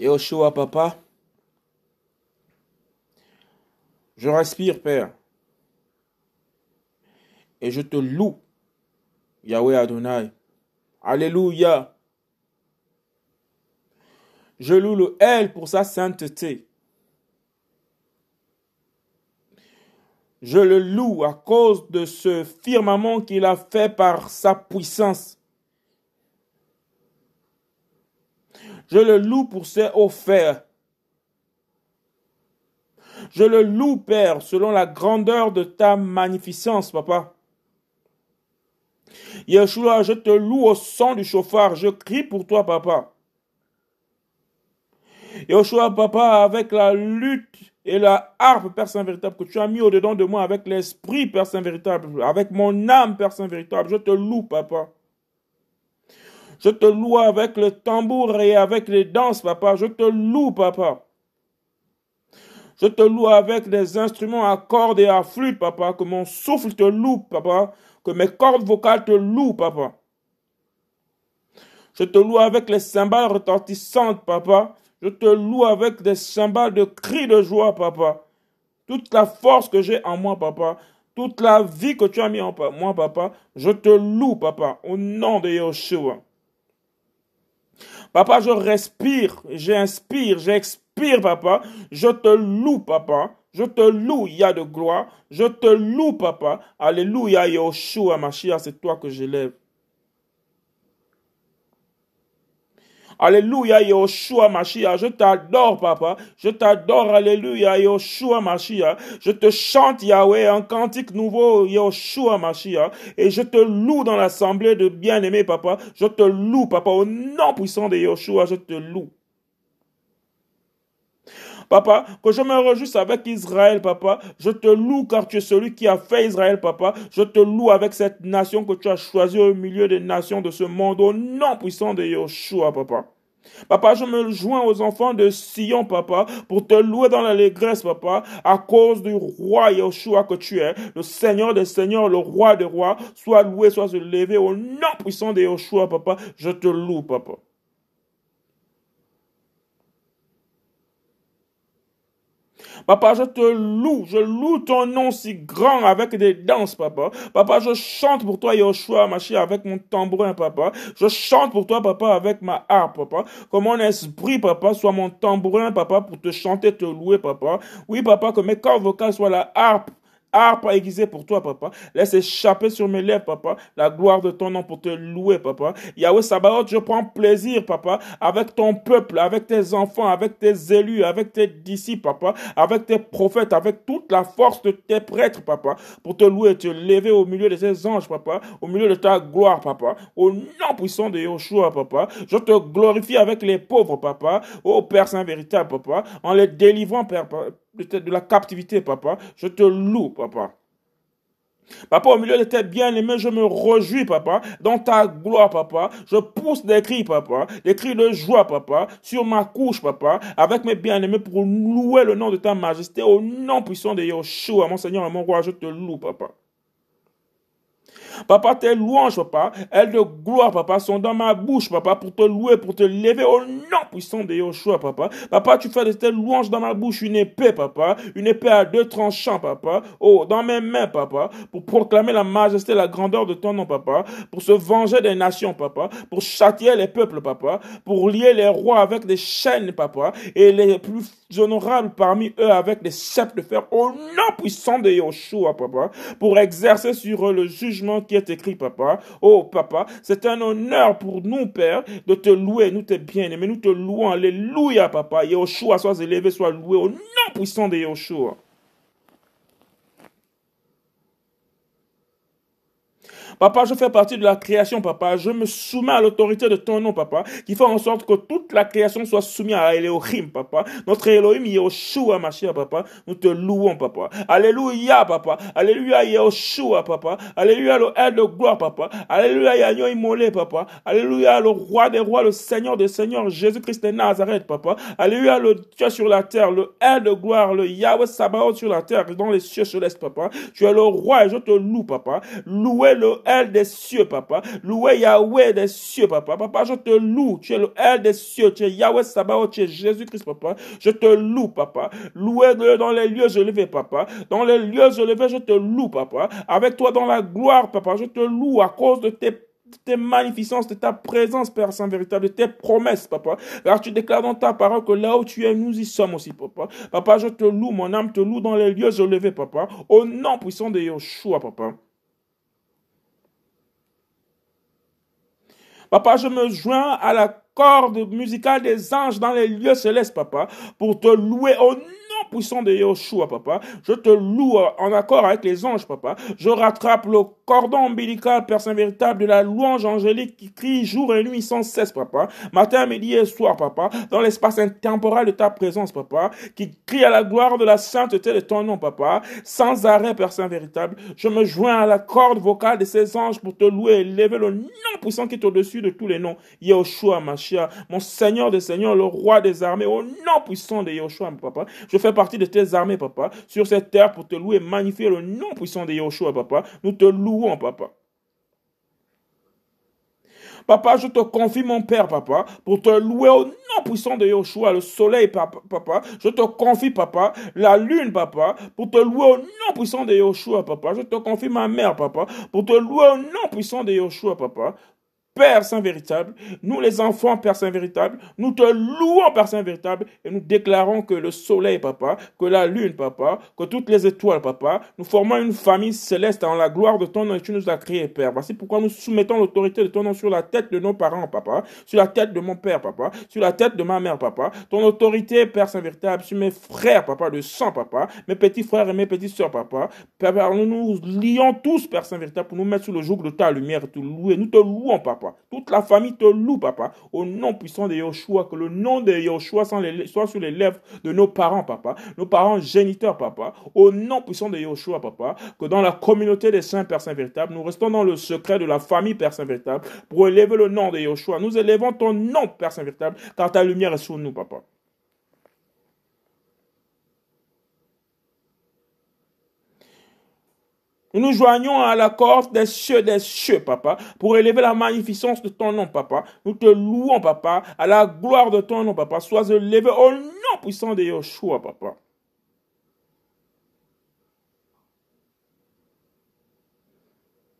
Yoshua, papa, je respire, Père, et je te loue, Yahweh Adonai. Alléluia. Je loue le L pour sa sainteté. Je le loue à cause de ce firmament qu'il a fait par sa puissance. Je le loue pour ses offerts. Je le loue, Père, selon la grandeur de ta magnificence, Papa. Yeshua, je te loue au son du chauffard. Je crie pour toi, Papa. Yeshua, Papa, avec la lutte et la harpe, Père Saint véritable, que tu as mis au-dedans de moi avec l'esprit, Père Saint véritable, avec mon âme, Père Saint véritable, je te loue, Papa. Je te loue avec le tambour et avec les danses, Papa. Je te loue, Papa. Je te loue avec des instruments à cordes et à flûte, Papa. Que mon souffle te loue, Papa. Que mes cordes vocales te louent, Papa. Je te loue avec les cymbales retentissantes, Papa. Je te loue avec des cymbales de cris de joie, papa. Toute la force que j'ai en moi, papa. Toute la vie que tu as mis en moi, papa. Je te loue, papa, au nom de Yeshua. Papa, je respire, j'inspire, j'expire, papa. Je te loue, papa. Je te loue, il y a de gloire. Je te loue, papa. Alléluia, Yeshua, Mashiach, c'est toi que j'élève. Alléluia, Yoshua Mashiach. Je t'adore, papa. Je t'adore, Alléluia, Yoshua Mashiach. Je te chante, Yahweh, un cantique nouveau, Yoshua Mashiach. Et je te loue dans l'assemblée de bien-aimés, papa. Je te loue, papa, au nom puissant de Yoshua, je te loue. Papa, que je me réjouisse avec Israël, papa. Je te loue car tu es celui qui a fait Israël, papa. Je te loue avec cette nation que tu as choisie au milieu des nations de ce monde, au nom puissant de Yeshua, papa. Papa, je me joins aux enfants de Sion, papa, pour te louer dans l'allégresse, papa, à cause du roi Yeshua que tu es, le Seigneur des Seigneurs, le roi des rois. Sois loué, sois élevé au nom puissant de Yeshua, papa. Je te loue, papa. Papa, je te loue, je loue ton nom si grand avec des danses, papa. Papa, je chante pour toi, Yoshua, Machi, avec mon tambourin, papa. Je chante pour toi, papa, avec ma harpe, papa. Que mon esprit, papa, soit mon tambourin, papa, pour te chanter, te louer, papa. Oui, papa, que mes corps vocaux soient la harpe harpe aiguisée pour toi, papa. Laisse échapper sur mes lèvres, papa, la gloire de ton nom pour te louer, papa. Yahweh Sabaoth, je prends plaisir, papa, avec ton peuple, avec tes enfants, avec tes élus, avec tes disciples, papa, avec tes prophètes, avec toute la force de tes prêtres, papa, pour te louer te lever au milieu de tes anges, papa, au milieu de ta gloire, papa, au nom puissant de Yoshua, papa. Je te glorifie avec les pauvres, papa, ô Père Saint véritable, papa, en les délivrant, Père, de la captivité, papa. Je te loue, papa. Papa, au milieu de tes bien-aimés, je me réjouis, papa, dans ta gloire, papa. Je pousse des cris, papa, des cris de joie, papa, sur ma couche, papa, avec mes bien-aimés pour louer le nom de ta majesté, au nom puissant de Yeshua, mon Seigneur et mon roi, je te loue, papa. Papa, tes louanges, papa, elles de gloire, papa, sont dans ma bouche, papa, pour te louer, pour te lever au nom puissant de Yoshua, papa. Papa, tu fais de tes louanges dans ma bouche une épée, papa, une épée à deux tranchants, papa. Oh, dans mes mains, papa, pour proclamer la majesté, la grandeur de ton nom, papa, pour se venger des nations, papa, pour châtier les peuples, papa, pour lier les rois avec des chaînes, papa, et les plus honorables parmi eux avec des sceptres de fer, au nom puissant de Yoshua, papa, pour exercer sur eux le jugement qui est écrit, papa. Oh, papa, c'est un honneur pour nous, Père, de te louer. Nous te bien-aimés, nous te louons. Alléluia, papa. Yahushua, sois élevé, sois loué au nom puissant de Yahushua. Papa, je fais partie de la création, papa. Je me soumets à l'autorité de ton nom, papa, qui fait en sorte que toute la création soit soumise à Elohim, papa. Notre Elohim, Yoshua, ma chère, papa. Nous te louons, papa. Alléluia, papa. Alléluia, Yoshua, papa. Alléluia, le aide de gloire, papa. Alléluia, Yanyo Imolé, papa. Alléluia, le roi des rois, le Seigneur des seigneurs, Jésus-Christ de Nazareth, papa. Alléluia, le Dieu sur la terre, le aide de gloire, le Yahweh Sabaoth sur la terre, dans les cieux célestes, papa. Tu es le roi et je te loue, papa. Louez le El des cieux, papa. Loué Yahweh des cieux, papa. Papa, je te loue. Tu es le El des cieux. Tu es Yahweh Sabaoth. Tu es Jésus-Christ, papa. Je te loue, papa. Loué dans les lieux élevés, papa. Dans les lieux élevés, je te loue, papa. Avec toi dans la gloire, papa. Je te loue à cause de tes tes magnificences, de ta présence, Père Saint véritable, de tes promesses, papa. Car tu déclares dans ta parole que là où tu es, nous y sommes aussi, papa. Papa, je te loue, mon âme te loue dans les lieux élevés, papa. Au nom puissant de Yeshua, papa. Papa, je me joins à la corde musicale des anges dans les lieux célestes, papa, pour te louer au nom puissant de Yeshua, papa. Je te loue en accord avec les anges, papa. Je rattrape le cordon ombilical, Père Saint véritable, de la louange angélique qui crie jour et nuit sans cesse, papa. Matin, midi et soir, papa. Dans l'espace intemporel de ta présence, papa. Qui crie à la gloire de la sainteté de ton nom, papa. Sans arrêt, Père Saint véritable. Je me joins à la corde vocale de ces anges pour te louer et lever le nom puissant qui est au-dessus de tous les noms. Yeshua, Machia, mon Seigneur des Seigneurs, le roi des armées, au nom puissant de Yeshua, papa. Je fais partie de tes armées, papa, sur cette terre pour te louer et magnifier le nom puissant de Yeshua, papa. Nous te louons, papa. Papa, je te confie mon Père, papa, pour te louer au nom puissant de Yeshua, le soleil, papa, papa. Je te confie, papa, la lune, papa, pour te louer au nom puissant de Yeshua, papa. Je te confie ma mère, papa, pour te louer au nom puissant de Yeshua, papa. Père Saint véritable, nous les enfants, Père Saint véritable, nous te louons, Père Saint véritable, et nous déclarons que le soleil, papa, que la lune, papa, que toutes les étoiles, papa, nous formons une famille céleste en la gloire de ton nom et tu nous as créés, Père. Voici pourquoi nous soumettons l'autorité de ton nom sur la tête de nos parents, papa, sur la tête de mon père, papa, sur la tête de ma mère, papa. Ton autorité, Père Saint véritable, sur mes frères, papa, de sang, papa, mes petits frères et mes petites soeurs, papa. Père, nous nous lions tous, Père Saint véritable, pour nous mettre sous le joug de ta lumière et te louer. Nous te louons, papa. Toute la famille te loue, papa. Au nom puissant de Yoshua, que le nom de Yoshua soit sur les lèvres de nos parents, papa. Nos parents géniteurs, papa. Au nom puissant de Yoshua, papa. Que dans la communauté des saints, Père Saint véritable, nous restons dans le secret de la famille, Père Saint véritable, pour élever le nom de Yoshua. Nous élevons ton nom, Père Saint véritable, car ta lumière est sur nous, papa. Nous nous joignons à la corde des cieux, des cieux, papa, pour élever la magnificence de ton nom, papa. Nous te louons, papa, à la gloire de ton nom, papa. Sois élevé au nom puissant de Yeshua, papa.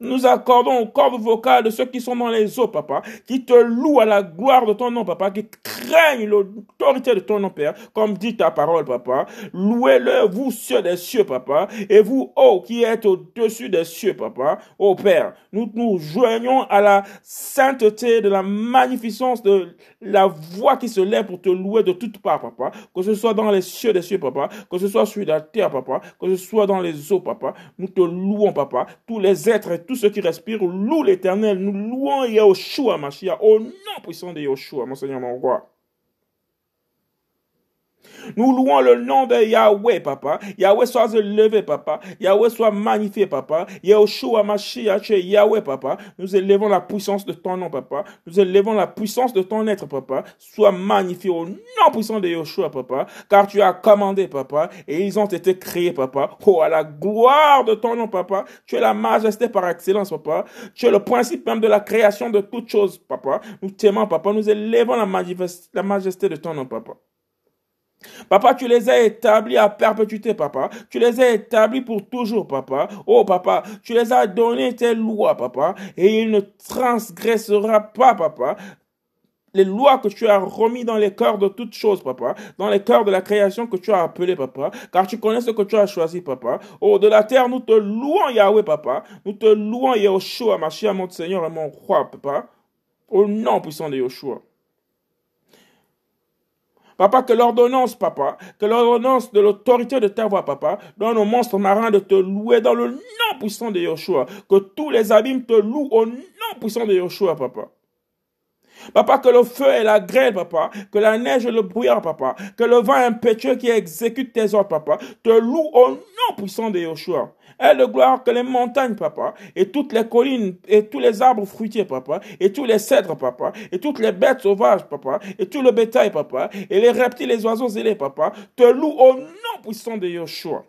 Nous accordons au corps vocal de ceux qui sont dans les eaux, papa, qui te louent à la gloire de ton nom, papa, qui craignent l'autorité de ton nom, Père, comme dit ta parole, papa. Louez-le, vous, cieux des cieux, papa, et vous, oh, qui êtes au-dessus des cieux, papa, oh Père. Nous nous joignons à la sainteté de la magnificence de la voix qui se lève pour te louer de toutes parts, papa. Que ce soit dans les cieux des cieux, papa, que ce soit sur la terre, papa, que ce soit dans les eaux, papa. Nous te louons, papa. Tous les êtres tous ceux qui respirent louent l'éternel. Nous louons Yahushua, Mashiach, au nom puissant de Yahushua, mon Seigneur, mon roi. Nous louons le nom de Yahweh, papa. Yahweh soit élevé, papa. Yahweh soit magnifié, papa. Yahushua Mashiach, Yahweh, papa. Nous élevons la puissance de ton nom, papa. Nous élevons la puissance de ton être, papa. Sois magnifié au nom puissant de Yahushua, papa. Car tu as commandé, papa. Et ils ont été créés, papa. Oh, à la gloire de ton nom, papa. Tu es la majesté par excellence, papa. Tu es le principe même de la création de toutes choses, papa. Nous t'aimons, papa. Nous élevons la majesté de ton nom, papa. Papa, tu les as établis à perpétuité, papa. Tu les as établis pour toujours, papa. Oh, papa, tu les as donné tes lois, papa. Et il ne transgressera pas, papa. Les lois que tu as remis dans les cœurs de toutes choses, papa. Dans les cœurs de la création que tu as appelé, papa. Car tu connais ce que tu as choisi, papa. Oh, de la terre, nous te louons, Yahweh, papa. Nous te louons, Yahushua, ma chère, mon Seigneur et mon roi, papa. Au nom puissant de Yahushua. Papa, que l'ordonnance, papa, que l'ordonnance de l'autorité de ta voix, papa, donne aux monstres marins de te louer dans le nom puissant de Yoshua. Que tous les abîmes te louent au nom puissant de Yoshua, papa. Papa, que le feu et la grêle, papa, que la neige et le brouillard, papa, que le vent impétueux qui exécute tes ordres, papa, te louent au nom puissant de Yoshua. Elle de gloire que les montagnes, papa, et toutes les collines, et tous les arbres fruitiers, papa, et tous les cèdres, papa, et toutes les bêtes sauvages, papa, et tout le bétail, papa, et les reptiles, les oiseaux zélés, papa, te louent au nom puissant de Yoshua.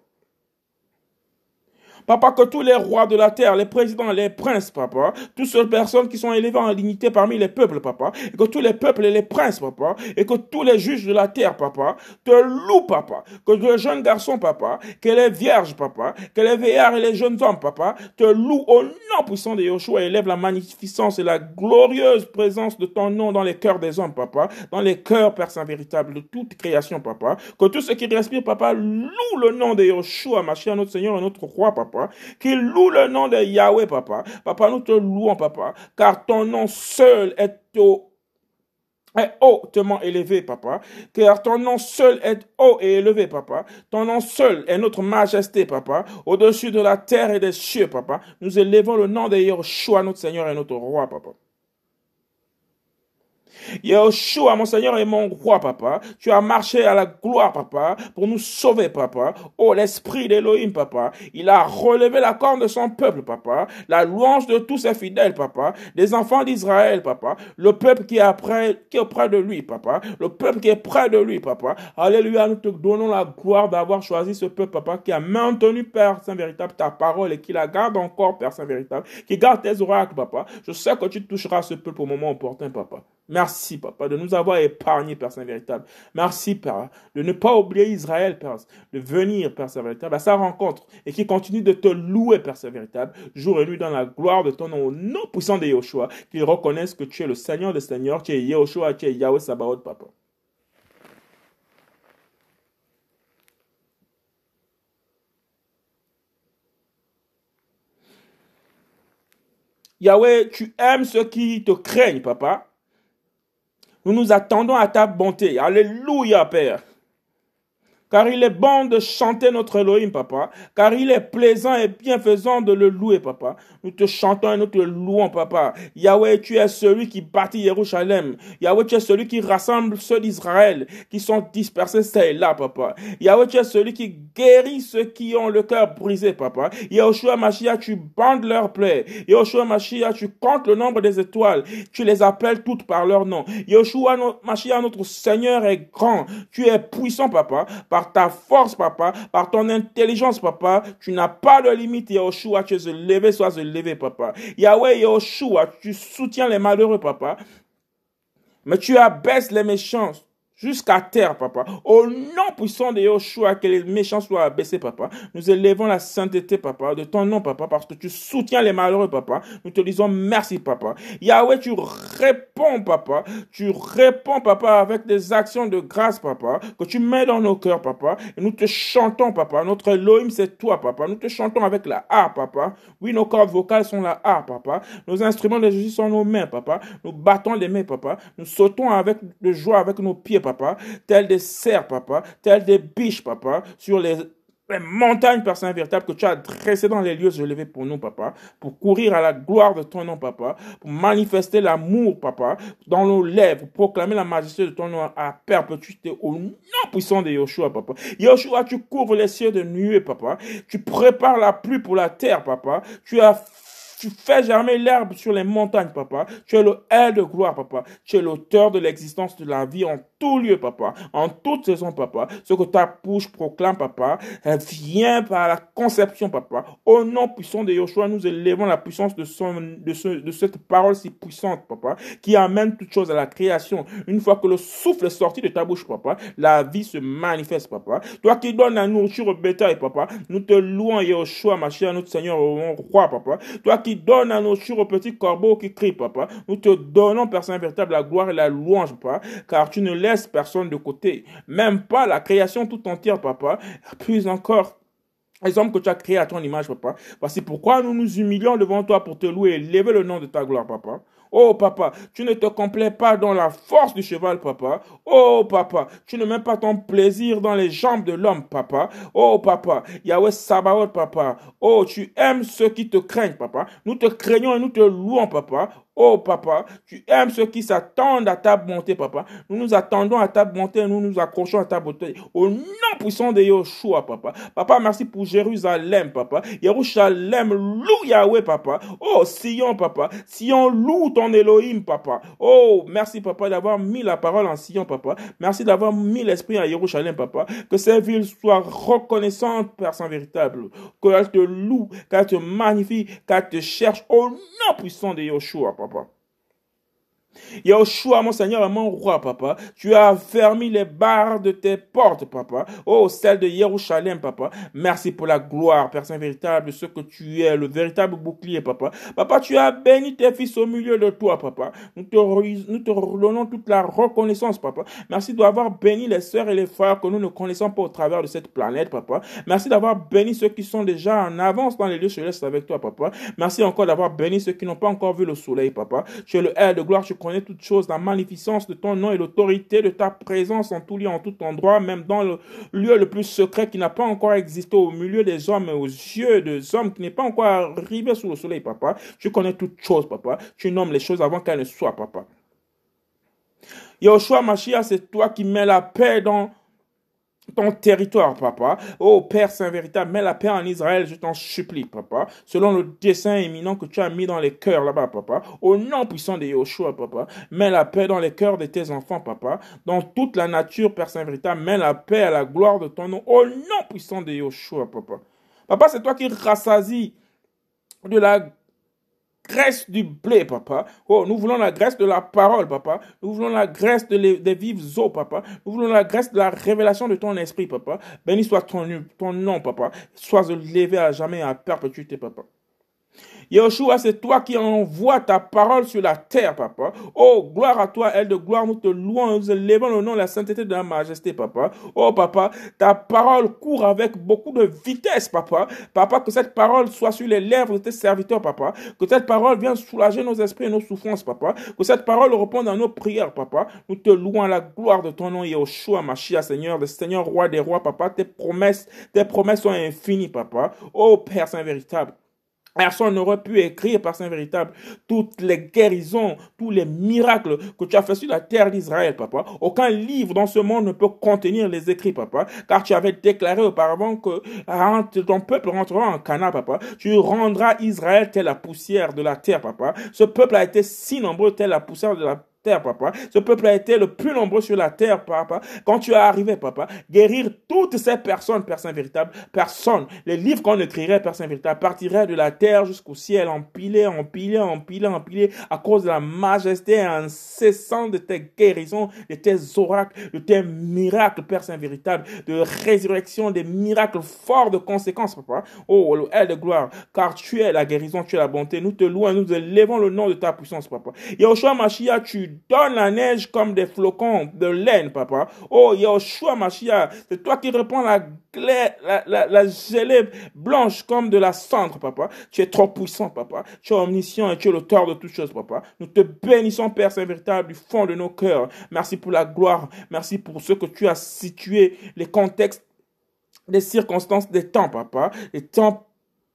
Papa, que tous les rois de la terre, les présidents, les princes, papa, toutes ces personnes qui sont élevées en dignité parmi les peuples, papa, et que tous les peuples et les princes, papa, et que tous les juges de la terre, papa, te louent, papa, que les jeunes garçons, papa, que les vierges, papa, que les vieillards et les jeunes hommes, papa, te louent au nom puissant de Yoshua, élève la magnificence et la glorieuse présence de ton nom dans les cœurs des hommes, papa, dans les cœurs, Père Saint véritable, de toute création, papa, que tout ce qui respire, papa, loue le nom de Yoshua, ma chère, notre Seigneur et notre roi, papa, qu'il loue le nom de Yahweh, papa. Papa, nous te louons, papa, car ton nom seul est au est hautement élevé, papa, car ton nom seul est haut et élevé, papa. Ton nom seul est notre majesté, papa, au-dessus de la terre et des cieux, papa. Nous élevons le nom de Yeshua, notre Seigneur et notre roi, papa. Yeshua, mon Seigneur et mon roi, papa, tu as marché à la gloire, papa, pour nous sauver, papa. Oh, l'esprit d'Elohim, papa, il a relevé la corne de son peuple, papa, la louange de tous ses fidèles, papa, des enfants d'Israël, papa, le peuple qui est, près, qui est près de lui, papa, le peuple qui est près de lui, papa. Alléluia, nous te donnons la gloire d'avoir choisi ce peuple, papa, qui a maintenu, Père Saint véritable, ta parole et qui la garde encore, Père Saint véritable, qui garde tes oracles, papa. Je sais que tu toucheras ce peuple au moment opportun, papa. Merci, papa, de nous avoir épargnés, Père Saint véritable. Merci, Père, de ne pas oublier Israël, Père, de venir, Père Saint véritable, à sa rencontre et qui continue de te louer, Père Saint véritable, jour et nuit dans la gloire de ton nom, au nom puissant de Yahushua, qu'ils reconnaissent que tu es le Seigneur des Seigneurs, tu es Yahushua, tu es Yahweh Sabaoth, papa. Yahweh, tu aimes ceux qui te craignent, papa. Nous nous attendons à ta bonté. Alléluia, Père. Car il est bon de chanter notre Elohim, papa. Car il est plaisant et bienfaisant de le louer, papa. Nous te chantons et nous te louons, papa. Yahweh, tu es celui qui bâtit Jérusalem. Yahweh, tu es celui qui rassemble ceux d'Israël qui sont dispersés, c'est là, papa. Yahweh, tu es celui qui guérit ceux qui ont le cœur brisé, papa. Yahushua Mashiach, tu bandes leurs plaies. Yahushua Mashiach, tu comptes le nombre des étoiles. Tu les appelles toutes par leur nom. Yahushua Mashiach, notre Seigneur est grand. Tu es puissant, papa. Ta force, papa. Par ton intelligence, papa. Tu n'as pas de limite, Yahushua. Tu es élevé, sois élevé, papa. Yahweh, Yahushua, tu soutiens les malheureux, papa. Mais tu abaisses les méchants jusqu'à terre, papa. Au nom puissant de Yoshua, que les méchants soient abaissés, papa. Nous élevons la sainteté, papa, de ton nom, papa, parce que tu soutiens les malheureux, papa. Nous te disons merci, papa. Yahweh, tu réponds, papa. Tu réponds, papa, avec des actions de grâce, papa, que tu mets dans nos cœurs, papa. Et nous te chantons, papa. Notre Elohim, c'est toi, papa. Nous te chantons avec la harpe, papa. Oui, nos cordes vocales sont la harpe, papa. Nos instruments de Jésus sont nos mains, papa. Nous battons les mains, papa. Nous sautons avec de joie avec nos pieds, papa papa, tel des cerfs, papa, tel des biches, papa, sur les, montagnes, Père Saint véritable, que tu as dressées dans les lieux élevés pour nous, papa, pour courir à la gloire de ton nom, papa, pour manifester l'amour, papa, dans nos lèvres, pour proclamer la majesté de ton nom à perpétuité au nom puissant de Yoshua, papa. Yoshua, tu couvres les cieux de nuées, papa. Tu prépares la pluie pour la terre, papa. Tu as tu fais germer l'herbe sur les montagnes, papa. Tu es le air de gloire, papa. Tu es l'auteur de l'existence de la vie en tout lieu, papa. En toute saison, papa. Ce que ta bouche proclame, papa, vient par la conception, papa. Au nom puissant de Yoshua, nous élevons la puissance de cette parole si puissante, papa, qui amène toute chose à la création. Une fois que le souffle est sorti de ta bouche, papa, la vie se manifeste, papa. Toi qui donnes la nourriture au bétail, papa, nous te louons, Yoshua, ma chère, notre Seigneur, mon roi, papa. Toi qui donne la nourriture au petit corbeau qui crie, papa. Nous te donnons, Père Saint véritable, la gloire et la louange, papa, car tu ne laisses personne de côté, même pas la création tout entière, papa. Puis encore, les hommes que tu as créés à ton image, papa. Voici pourquoi nous nous humilions devant toi pour te louer et lever le nom de ta gloire, papa. Oh papa, tu ne te complais pas dans la force du cheval, papa. Oh papa, tu ne mets pas ton plaisir dans les jambes de l'homme, papa. Oh papa, Yahweh Sabaoth, papa. Oh, tu aimes ceux qui te craignent, papa. Nous te craignons et nous te louons, papa. Oh, papa, tu aimes ceux qui s'attendent à ta bonté, papa. Nous nous attendons à ta bonté, nous nous accrochons à ta bonté. Au nom puissant de Yoshua, papa. Papa, merci pour Jérusalem, papa. Jérusalem, loue Yahweh, papa. Oh, Sion, papa. Sion, loue ton Elohim, papa. Oh, merci, papa, d'avoir mis la parole en Sion, papa. Merci d'avoir mis l'esprit à Jérusalem, papa. Que ces villes soient reconnaissantes, Père Saint véritable. Qu'elles te louent, qu'elles te magnifient, qu'elles te cherchent. Au nom puissant de Yoshua, papa. blah, blah, up. Yahushua, mon Seigneur mon roi, papa, tu as fermé les barres de tes portes, papa. Oh, celle de Jérusalem, papa. Merci pour la gloire, Père Saint véritable, ce que tu es, le véritable bouclier, papa. Papa, tu as béni tes fils au milieu de toi, papa. Nous te, nous te redonnons toute la reconnaissance, papa. Merci d'avoir béni les sœurs et les frères que nous ne connaissons pas au travers de cette planète, papa. Merci d'avoir béni ceux qui sont déjà en avance dans les lieux célestes avec toi, papa. Merci encore d'avoir béni ceux qui n'ont pas encore vu le soleil, papa. Tu es le air de gloire, tu connais toutes choses, la magnificence de ton nom et l'autorité de ta présence en tout lieu, en tout endroit, même dans le lieu le plus secret qui n'a pas encore existé au milieu des hommes et aux yeux des hommes qui n'est pas encore arrivé sous le soleil, papa. Tu connais toutes choses, papa. Tu nommes les choses avant qu'elles ne soient, papa. Yoshua Mashiach, c'est toi qui mets la paix dans ton territoire, papa. Oh Père Saint véritable, mets la paix en Israël, je t'en supplie, papa. Selon le dessein éminent que tu as mis dans les cœurs là-bas, papa. Au nom puissant de Yoshua, papa. Mets la paix dans les cœurs de tes enfants, papa. Dans toute la nature, Père Saint véritable, mets la paix à la gloire de ton nom. Au nom puissant de Yoshua, papa. Papa, c'est toi qui rassasie de la graisse du blé, papa. Oh, nous voulons la graisse de la parole, papa. Nous voulons la graisse de des vives eaux, papa. Nous voulons la graisse de la révélation de ton esprit, papa. Béni soit ton, ton nom, papa. Sois élevé à jamais à perpétuité, papa. Yeshua, c'est toi qui envoies ta parole sur la terre, papa. Oh, gloire à toi, elle de gloire, nous te louons, nous élevons le nom de la sainteté de la majesté, papa. Oh, papa, ta parole court avec beaucoup de vitesse, papa. Papa, que cette parole soit sur les lèvres de tes serviteurs, papa. Que cette parole vienne soulager nos esprits et nos souffrances, papa. Que cette parole réponde à nos prières, papa. Nous te louons à la gloire de ton nom, Yeshua, Machia, Seigneur, le Seigneur, roi des rois, papa. Tes promesses, tes promesses sont infinies, papa. Oh, Père Saint véritable. Personne n'aurait pu écrire par Saint véritable toutes les guérisons, tous les miracles que tu as fait sur la terre d'Israël, papa. Aucun livre dans ce monde ne peut contenir les écrits, papa, car tu avais déclaré auparavant que ton peuple rentrera en Cana, papa. Tu rendras Israël telle la poussière de la terre, papa. Ce peuple a été si nombreux telle la poussière de la terre, papa. Ce peuple a été le plus nombreux sur la terre, papa. Quand tu es arrivé, papa, guérir toutes ces personnes, Père Saint véritable, personne. Les livres qu'on écrirait, Père Saint véritable, partiraient de la terre jusqu'au ciel, empilés, empilés, empilés, empilés, à cause de la majesté incessante de tes guérisons, de tes oracles, de tes miracles, Père Saint véritable, de résurrection, des miracles forts de conséquences, papa. Oh, le de gloire, car tu es la guérison, tu es la bonté. Nous te louons, nous élevons le nom de ta puissance, papa. Yahushua Machia, tu donne la neige comme des flocons de laine, papa. Oh, Yahushua Mashiach, c'est toi qui réponds la, la, la, la, gelée blanche comme de la cendre, papa. Tu es trop puissant, papa. Tu es omniscient et tu es l'auteur de toutes choses, papa. Nous te bénissons, Père Saint véritable, du fond de nos cœurs. Merci pour la gloire. Merci pour ce que tu as situé, les contextes des circonstances des temps, papa. Les temps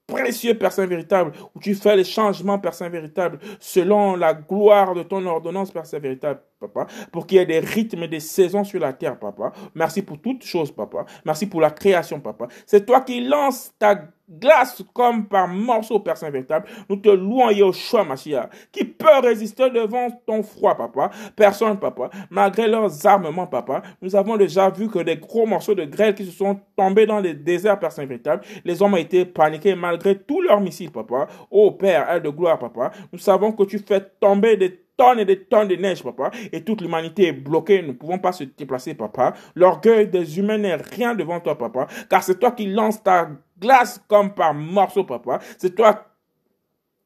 précieux Père véritable, où tu fais les changements Père Saint véritable, selon la gloire de ton ordonnance Père Saint véritable, papa, pour qu'il y ait des rythmes et des saisons sur la terre, papa. Merci pour toutes choses, papa. Merci pour la création, papa. C'est toi qui lances ta glace comme par morceau, Père Saint véritable. Nous te louons, Yoshua Mashiach. Qui peut résister devant ton froid, papa? Personne, papa. Malgré leurs armements, papa, nous avons déjà vu que des gros morceaux de grêle qui se sont tombés dans les déserts, Père Saint véritable. Les hommes ont été paniqués malgré tous leurs missiles, papa. Oh Père, aide de gloire, papa. Nous savons que tu fais tomber des tonnes et des tonnes de neige, papa, et toute l'humanité est bloquée, nous ne pouvons pas se déplacer, papa. L'orgueil des humains n'est rien devant toi, papa, car c'est toi qui lances ta glace comme par morceaux, papa. C'est toi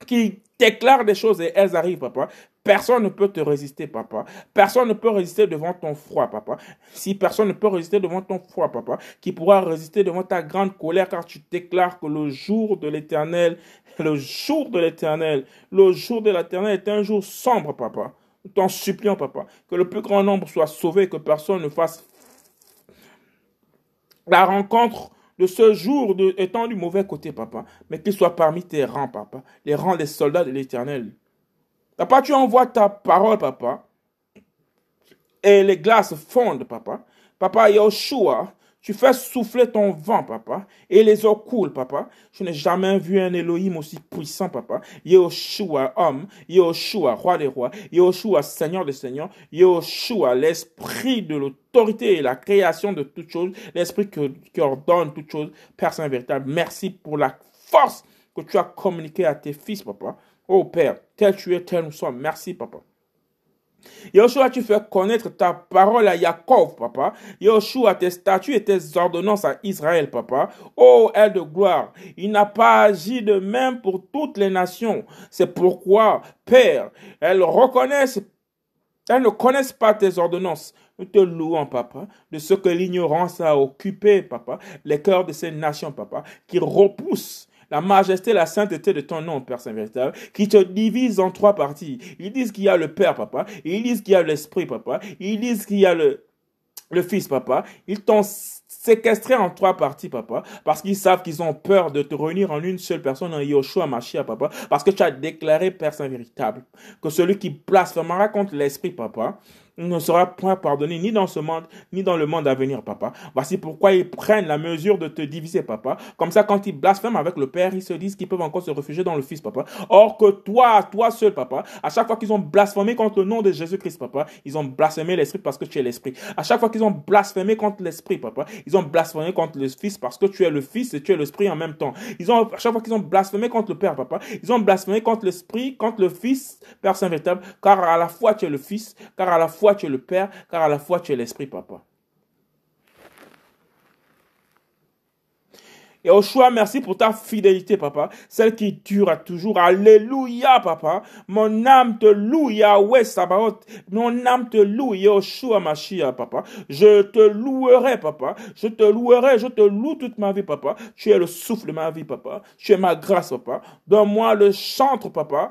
qui déclare des choses et elles arrivent, papa. Personne ne peut te résister, papa. Personne ne peut résister devant ton froid, papa. Si personne ne peut résister devant ton froid, papa, qui pourra résister devant ta grande colère, car tu déclares que le jour de l'éternel, le jour de l'éternel, le jour de l'éternel est un jour sombre, papa. T'en supplions, papa, que le plus grand nombre soit sauvé, que personne ne fasse la rencontre de ce jour étant du mauvais côté, papa, mais qu'il soit parmi tes rangs, papa, les rangs des soldats de l'éternel. Papa, tu envoies ta parole, papa, et les glaces fondent, papa. Papa, Yoshua, tu fais souffler ton vent, papa, et les eaux coulent, papa. Je n'ai jamais vu un Elohim aussi puissant, papa. Yoshua, homme, Yoshua, roi des rois, Yoshua, seigneur des seigneurs, Yoshua, l'esprit de l'autorité et la création de toutes choses, l'esprit qui ordonne toutes choses, Père Saint véritable. Merci pour la force que tu as communiquée à tes fils, papa. Oh Père, tel tu es, tel nous sommes. Merci, papa. Yoshua, tu fais connaître ta parole à Yaakov, papa. Yoshua, tes statuts et tes ordonnances à Israël, papa. Oh, aile de gloire, il n'a pas agi de même pour toutes les nations. C'est pourquoi, Père, elles reconnaissent, elles ne connaissent pas tes ordonnances. Nous te louons, papa, de ce que l'ignorance a occupé, papa, les cœurs de ces nations, papa, qui repoussent la majesté, la sainteté de ton nom, Père Saint véritable, qui te divise en trois parties. Ils disent qu'il y a le Père, papa. Ils disent qu'il y a l'Esprit, papa. Ils disent qu'il y a le, Fils, papa. Ils t'ont séquestré en trois parties, papa, parce qu'ils savent qu'ils ont peur de te réunir en une seule personne, en Yoshua Mashiach, papa, parce que tu as déclaré, Père Saint véritable, que celui qui blasphémera contre l'Esprit, papa, ne sera point pardonné ni dans ce monde, ni dans le monde à venir, papa. Voici pourquoi ils prennent la mesure de te diviser, papa. Comme ça, quand ils blasphèment avec le Père, ils se disent qu'ils peuvent encore se réfugier dans le Fils, papa. Or que toi, toi seul, papa, à chaque fois qu'ils ont blasphémé contre le nom de Jésus-Christ, papa, ils ont blasphémé l'Esprit parce que tu es l'Esprit. À chaque fois qu'ils ont blasphémé contre l'Esprit, papa, ils ont blasphémé contre le Fils parce que tu es le Fils et tu es l'Esprit en même temps. Ils ont, à chaque fois qu'ils ont blasphémé contre le Père, papa, ils ont blasphémé contre l'Esprit, contre le Fils, Père Saint véritable, car à la fois tu es le Fils, car à la fois tu es le Père, car à la fois tu es l'Esprit, papa. Et choix, merci pour ta fidélité, papa. Celle qui dure à toujours. Alléluia, papa. Mon âme te loue, Yahweh Sabaoth. Mon âme te loue, Yoshua Mashiach, papa. Je te louerai, papa. Je te louerai, je te loue toute ma vie, papa. Tu es le souffle de ma vie, papa. Tu es ma grâce, papa. Donne-moi le chantre, papa.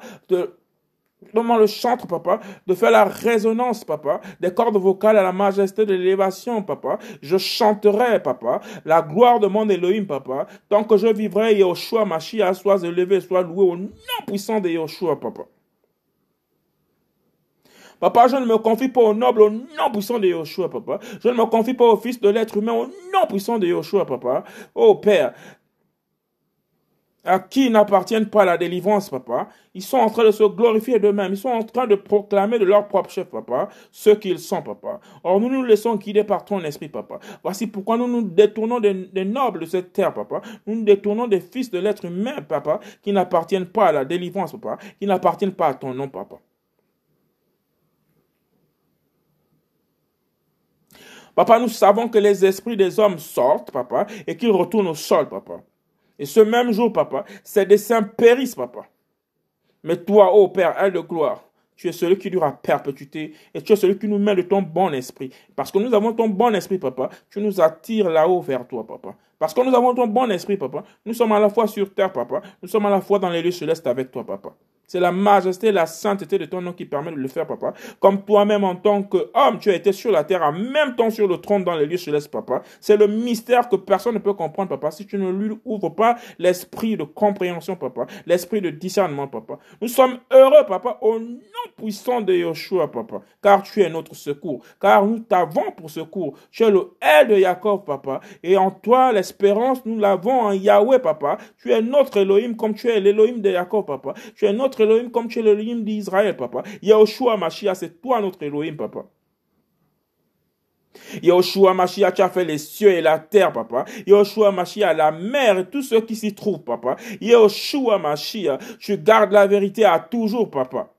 Donne-moi le chantre, papa, de faire la résonance, papa, des cordes vocales à la majesté de l'élévation, papa. Je chanterai, papa, la gloire de mon Elohim, papa. Tant que je vivrai, Yoshua, Mashiach, soit élevé, soit loué au nom puissant de Yoshua, papa. Papa, je ne me confie pas au noble, au nom puissant de Yoshua, papa. Je ne me confie pas au fils de l'être humain, au nom puissant de Yoshua, papa. Oh Père, à qui n'appartiennent pas la délivrance, papa. Ils sont en train de se glorifier d'eux-mêmes. Ils sont en train de proclamer de leur propre chef, papa, ce qu'ils sont, papa. Or, nous nous laissons guider par ton esprit, papa. Voici pourquoi nous nous détournons des, des nobles de cette terre, papa. Nous nous détournons des fils de l'être humain, papa, qui n'appartiennent pas à la délivrance, papa, qui n'appartiennent pas à ton nom, papa. Papa, nous savons que les esprits des hommes sortent, papa, et qu'ils retournent au sol, papa. Et ce même jour, papa, ces desseins périssent, papa. Mais toi, ô Père, aile de gloire, tu es celui qui dure à perpétuité et tu es celui qui nous met de ton bon esprit. Parce que nous avons ton bon esprit, papa, tu nous attires là-haut vers toi, papa. Parce que nous avons ton bon esprit, papa. Nous sommes à la fois sur terre, papa. Nous sommes à la fois dans les lieux célestes avec toi, papa. C'est la majesté, la sainteté de ton nom qui permet de le faire, papa. Comme toi-même, en tant qu'homme, tu as été sur la terre, en même temps sur le trône dans les lieux célestes, papa. C'est le mystère que personne ne peut comprendre, papa, si tu ne lui ouvres pas l'esprit de compréhension, papa, l'esprit de discernement, papa. Nous sommes heureux, papa, au nom puissant de Yeshua, papa, car tu es notre secours, car nous t'avons pour secours. Tu es le L de Jacob, papa, et en toi, l'espérance, nous l'avons en Yahweh, papa. Tu es notre Elohim comme tu es l'Elohim de Jacob, papa. Tu es notre Elohim comme tu es l'Elohim d'Israël, papa. Yahushua Mashiach, c'est toi notre Elohim, papa. Yahushua Mashiach, tu as fait les cieux et la terre, papa. Yahushua Mashiach, la mer et tout ce qui s'y trouve, papa. Yahushua Mashiach, tu gardes la vérité à toujours, papa.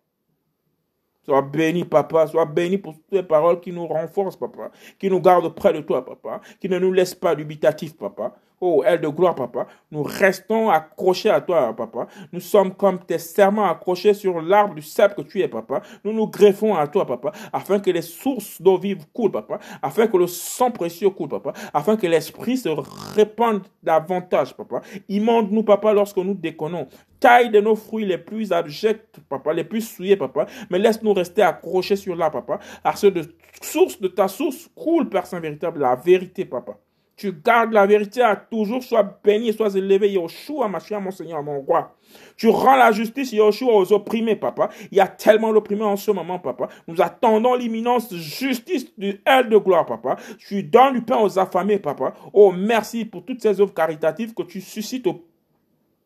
Sois béni, papa. Sois béni pour toutes les paroles qui nous renforcent, papa. Qui nous gardent près de toi, papa. Qui ne nous laissent pas dubitatifs, papa. Oh, aile de gloire, papa. Nous restons accrochés à toi, papa. Nous sommes comme tes serments accrochés sur l'arbre du sable que tu es, papa. Nous nous greffons à toi, papa, afin que les sources d'eau vive coulent, papa. Afin que le sang précieux coule, papa. Afin que l'esprit se répande davantage, papa. Immonde-nous, papa, lorsque nous déconnons. Taille de nos fruits les plus abjects, papa, les plus souillés, papa. Mais laisse-nous rester accrochés sur là, papa. À ce de source de ta source coule, Père Saint véritable, la vérité, papa. Tu gardes la vérité à toujours. Sois béni sois élevé, Yoshua, ma chère, mon Seigneur, mon roi. Tu rends la justice, Yoshua, aux opprimés, papa. Il y a tellement d'opprimés en ce moment, papa. Nous attendons l'imminence justice du aile de gloire, papa. Tu donnes du pain aux affamés, papa. Oh, merci pour toutes ces œuvres caritatives que tu suscites au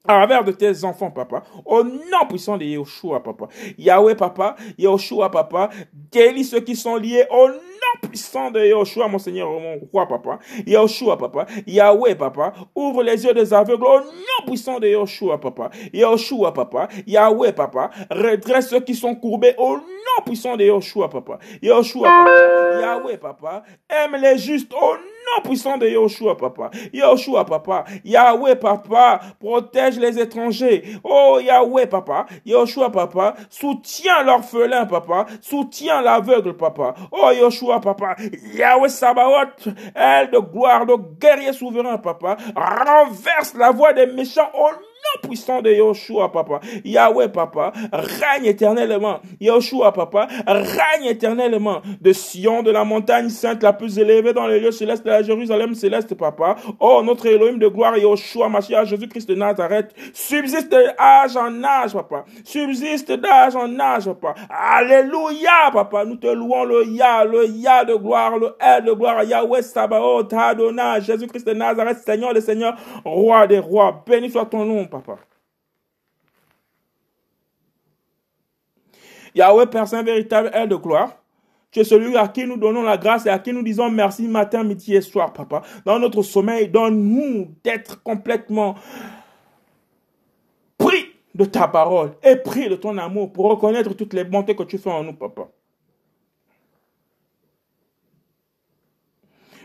à travers de tes enfants, papa, au nom puissant de Yeshua, papa. Yahweh, papa, Yeshua, papa, délie ceux qui sont liés au nom puissant de Yeshua, mon Seigneur, mon roi, papa. Yeshua, papa. Yahweh, papa. Ouvre les yeux des aveugles au nom puissant de Yeshua, papa. Yeshua, papa. Yahweh, papa. Redresse ceux qui sont courbés au nom puissant de Yeshua, papa. Yeshua, papa. Yahweh, papa. Aime les justes au nom puissant de Yoshua, papa. Yoshua, papa. Yahweh, papa. Protège les étrangers. Oh, Yahweh, papa. Yoshua, papa. Soutiens l'orphelin, papa. Soutiens l'aveugle, papa. Oh, Papa. Yahweh Sabaoth. Elle de gloire, de guerrier souverain, papa. Renverse la voix des méchants au puissant de Yoshua, papa. Yahweh, papa, règne éternellement. Yoshua, papa, règne éternellement. De Sion, de la montagne sainte la plus élevée dans les lieux célestes de la Jérusalem céleste, papa. Oh, notre Elohim de gloire, Yoshua, Machia, Jésus-Christ de Nazareth, subsiste d'âge en âge, papa. Subsiste d'âge en âge, papa. Alléluia, papa. Nous te louons le Ya, le Ya de gloire, le El de gloire, Yahweh Sabaoth, Adonai, Jésus-Christ de Nazareth, Seigneur des Seigneurs, Roi des rois. Béni soit ton nom, papa. Yahweh, Saint véritable, aide de gloire. Tu es celui à qui nous donnons la grâce et à qui nous disons merci matin, midi et soir, papa. Dans notre sommeil, donne-nous d'être complètement pris de ta parole et pris de ton amour pour reconnaître toutes les bontés que tu fais en nous, papa.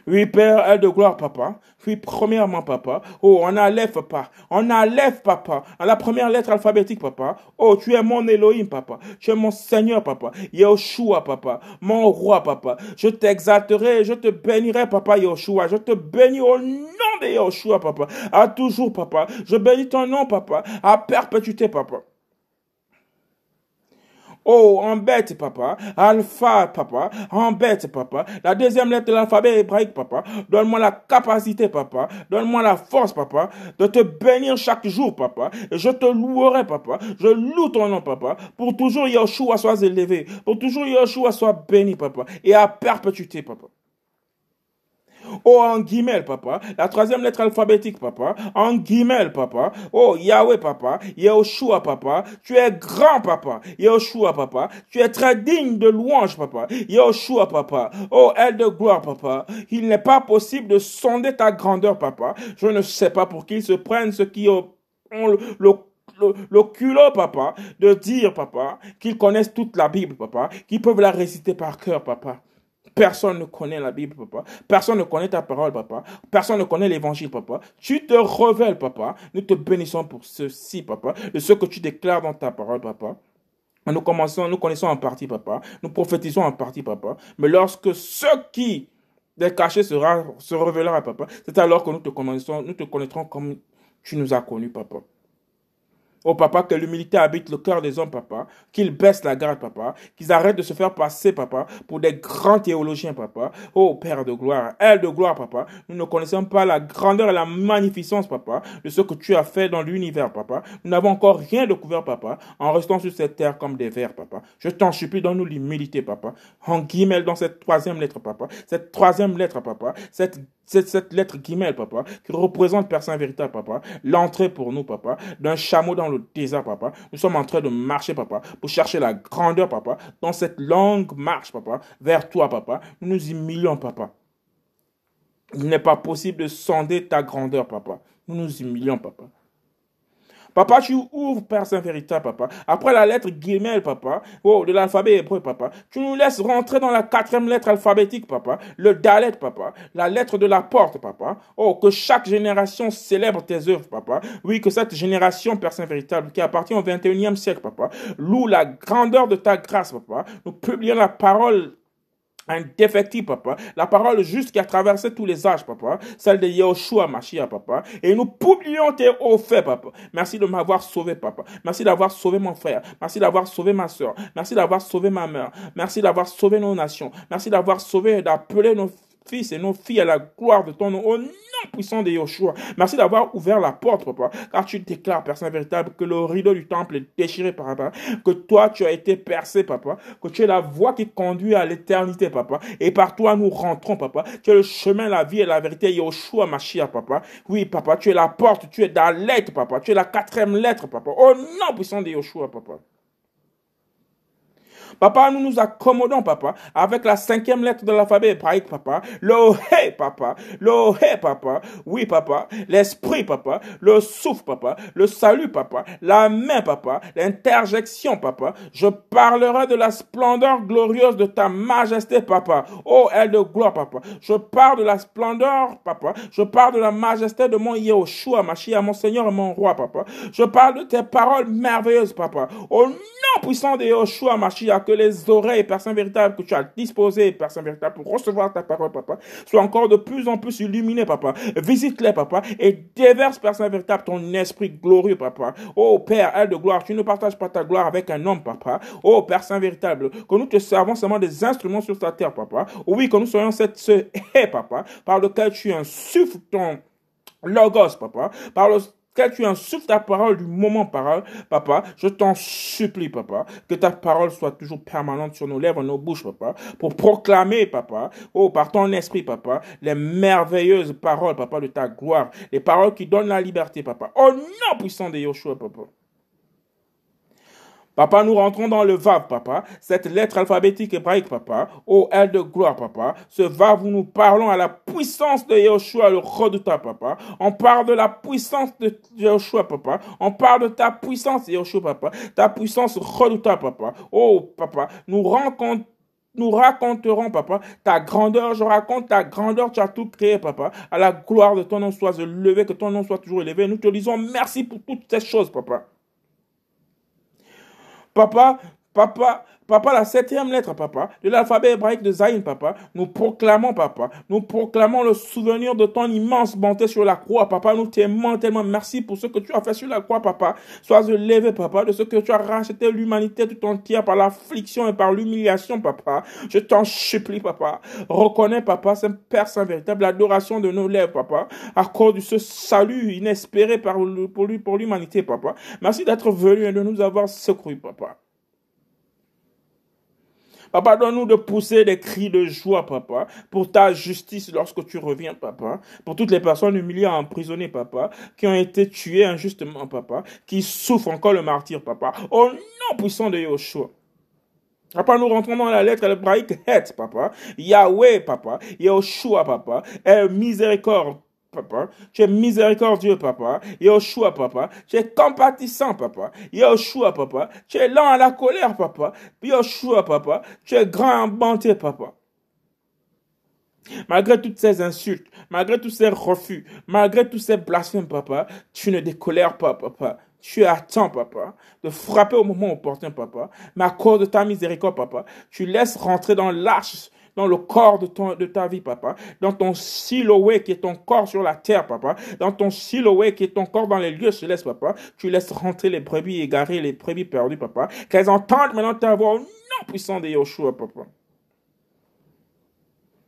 Oui, Père, aide de gloire, papa. Oui, premièrement, papa. Oh, on enlève, papa. On enlève, papa. À la première lettre alphabétique, papa. Oh, tu es mon Elohim, papa. Tu es mon Seigneur, papa. Yoshua, papa. Mon roi, papa. Je t'exalterai, je te bénirai, papa Yoshua. Je te bénis au nom de Yoshua, papa. À toujours, papa. Je bénis ton nom, papa. À perpétuité, papa. Oh, en bête, papa. Alpha, papa. En bête, papa. La deuxième lettre de l'alphabet hébraïque, papa. Donne-moi la capacité, papa. Donne-moi la force, papa, de te bénir chaque jour, papa. Et je te louerai, papa. Je loue ton nom, papa. Pour toujours Yeshua soit élevé. Pour toujours Yeshua soit béni, papa. Et à perpétuité, papa. Oh, en guimel, papa. La troisième lettre alphabétique, papa. En guimel, papa. Oh, Yahweh, papa. Yehoshua, papa. Tu es grand, papa. Yehoshua, papa. Tu es très digne de louange, papa. Yehoshua, papa. Oh, aile de gloire, papa. Il n'est pas possible de sonder ta grandeur, papa. Je ne sais pas pour qui se prennent ceux qui ont le, culot, papa, de dire, papa, qu'ils connaissent toute la Bible, papa, qu'ils peuvent la réciter par cœur, papa. Personne ne connaît la Bible, papa. Personne ne connaît ta parole, papa. Personne ne connaît l'évangile, papa. Tu te révèles, papa. Nous te bénissons pour ceci, papa. De ce que tu déclares dans ta parole, papa. Nous commençons, nous connaissons en partie, papa. Nous prophétisons en partie, papa. Mais lorsque ce qui est caché sera, se révélera, papa, c'est alors que nous te nous te connaîtrons comme tu nous as connus, papa. Oh papa, que l'humilité habite le cœur des hommes, papa. Qu'ils baissent la garde, papa. Qu'ils arrêtent de se faire passer, papa, pour des grands théologiens, papa. Oh Père de gloire, elle de gloire, papa. Nous ne connaissons pas la grandeur et la magnificence, papa, de ce que tu as fait dans l'univers, papa. Nous n'avons encore rien découvert, papa, en restant sur cette terre comme des vers, papa. Je t'en supplie, donne-nous l'humilité, papa. En guillemets, dans cette troisième lettre, papa. Cette troisième lettre, papa. Cette cette, cette lettre guillemets, papa, qui représente Saint véritable, papa, l'entrée pour nous, papa, d'un chameau dans le désert, papa. Nous sommes en train de marcher, papa, pour chercher la grandeur, papa, dans cette longue marche, papa, vers toi, papa. Nous nous humilions, papa. Il n'est pas possible de sonder ta grandeur, papa. Nous nous humilions, papa. Papa, tu ouvres, Père Saint véritable, papa. Après la lettre guillemets, papa, oh, de l'alphabet hébreu, papa, tu nous laisses rentrer dans la quatrième lettre alphabétique, papa, le Dalet, papa, la lettre de la porte, papa. Oh, que chaque génération célèbre tes œuvres, papa. Oui, que cette génération, Père Saint véritable, qui appartient au 21e siècle, papa, loue la grandeur de ta grâce, papa. Nous publions la parole indéfectible, papa. La parole juste qui a traversé tous les âges, papa. Celle de Yahushua Mashiach, papa. Et nous publions tes hauts faits, papa. Merci de m'avoir sauvé, papa. Merci d'avoir sauvé mon frère. Merci d'avoir sauvé ma soeur. Merci d'avoir sauvé ma mère. Merci d'avoir sauvé nos nations. Merci d'avoir sauvé et d'appeler nos fils et nos filles à la gloire de ton nom. Au nom puissant de Yoshua. Merci d'avoir ouvert la porte, papa, car tu déclares, Saint véritable, que le rideau du temple est déchiré, papa, que toi, tu as été percé, papa, que tu es la voie qui conduit à l'éternité, papa, et par toi, nous rentrons, papa. Tu es le chemin, la vie et la vérité, Yoshua, Machia, papa. Oui, papa, tu es la porte, tu es dans lettre, papa, tu es la quatrième lettre, papa. Au nom puissant de Yoshua, papa. Papa, nous nous accommodons, papa, avec la cinquième lettre de l'alphabet hébraïque, papa. Le hé, papa. Le hé, papa. Oui, papa. L'esprit, papa. Le souffle, papa. Le salut, papa. La main, papa. L'interjection, papa. Je parlerai de la splendeur glorieuse de ta majesté, papa. Oh, elle de gloire, papa. Je parle de la splendeur, papa. Je parle de la majesté de mon Yehoshua, ma chère, mon Seigneur et mon roi, papa. Je parle de tes paroles merveilleuses, papa. Au nom puissant de Yehoshua, ma que les oreilles, Père Saint véritable, que tu as disposées, Père Saint véritable, pour recevoir ta parole, papa, soient encore de plus en plus illuminées, papa. Visite-les, papa, et déverse, Père Saint véritable, ton esprit glorieux, papa. Oh, Père, elle de gloire, tu ne partages pas ta gloire avec un homme, papa. Oh, Père Saint véritable, que nous te servons seulement des instruments sur ta terre, papa. Oui, que nous soyons cette, ce hé, papa, par lequel tu insuffles ton logos, papa, par le quand tu insuffles ta parole du moment parole, papa, je t'en supplie, papa, que ta parole soit toujours permanente sur nos lèvres, nos bouches, papa, pour proclamer, papa, oh, par ton esprit, papa, les merveilleuses paroles, papa, de ta gloire, les paroles qui donnent la liberté, papa. Au nom puissant de Yoshua, papa. Papa, nous rentrons dans le Vav, papa. Cette lettre alphabétique hébraïque, papa. Ô elle de gloire, papa. Ce Vav où nous parlons à la puissance de Yahushua, le redoutable, papa. On parle de la puissance de Yahushua, papa. On parle de ta puissance, Yahushua, papa. Ta puissance redoutable, papa. Oh, papa. Nous nous raconterons, papa, ta grandeur. Je raconte ta grandeur. Tu as tout créé, papa. À la gloire de ton nom soit élevé, que ton nom soit toujours élevé. Nous te disons merci pour toutes ces choses, papa. Papa, papa, papa, la septième lettre, papa, de l'alphabet hébraïque de Zaïn, papa, nous proclamons, papa, nous proclamons le souvenir de ton immense bonté sur la croix, papa, nous t'aimons tellement, merci pour ce que tu as fait sur la croix, papa, sois élevé, papa, de ce que tu as racheté l'humanité tout entière par l'affliction et par l'humiliation, papa, je t'en supplie, papa, reconnais, papa, Saint Père Saint véritable, l'adoration de nos lèvres, papa, accorde ce salut inespéré pour l'humanité, papa, merci d'être venu et de nous avoir secouru, papa. Papa, donne-nous de pousser des cris de joie, papa, pour ta justice lorsque tu reviens, papa, pour toutes les personnes humiliées, emprisonnées, papa, qui ont été tuées injustement, papa, qui souffrent encore le martyr, papa, au nom puissant de Yoshua. Papa, nous rentrons dans la lettre hébraïque Het, papa, Yahweh, papa, Yoshua, papa, miséricorde, papa. Tu es miséricordieux, papa. Yoshua, papa. Tu es compatissant, papa. Yoshua, papa. Tu es lent à la colère, papa. Yoshua, papa. Tu es grand en bonté, papa. Malgré toutes ces insultes, malgré tous ces refus, malgré tous ces blasphèmes, papa, tu ne décolères pas, papa. Tu attends, papa, de frapper au moment opportun, papa. Mais à cause de ta miséricorde, papa, tu laisses rentrer dans l'arche dans le corps de, ton, de ta vie, papa, dans ton silhouette qui est ton corps sur la terre, papa, dans ton silhouette qui est ton corps dans les lieux célestes, papa, tu laisses rentrer les brebis égarées, les brebis perdues, papa, qu'elles entendent maintenant ta voix au nom puissant de Yoshua, papa.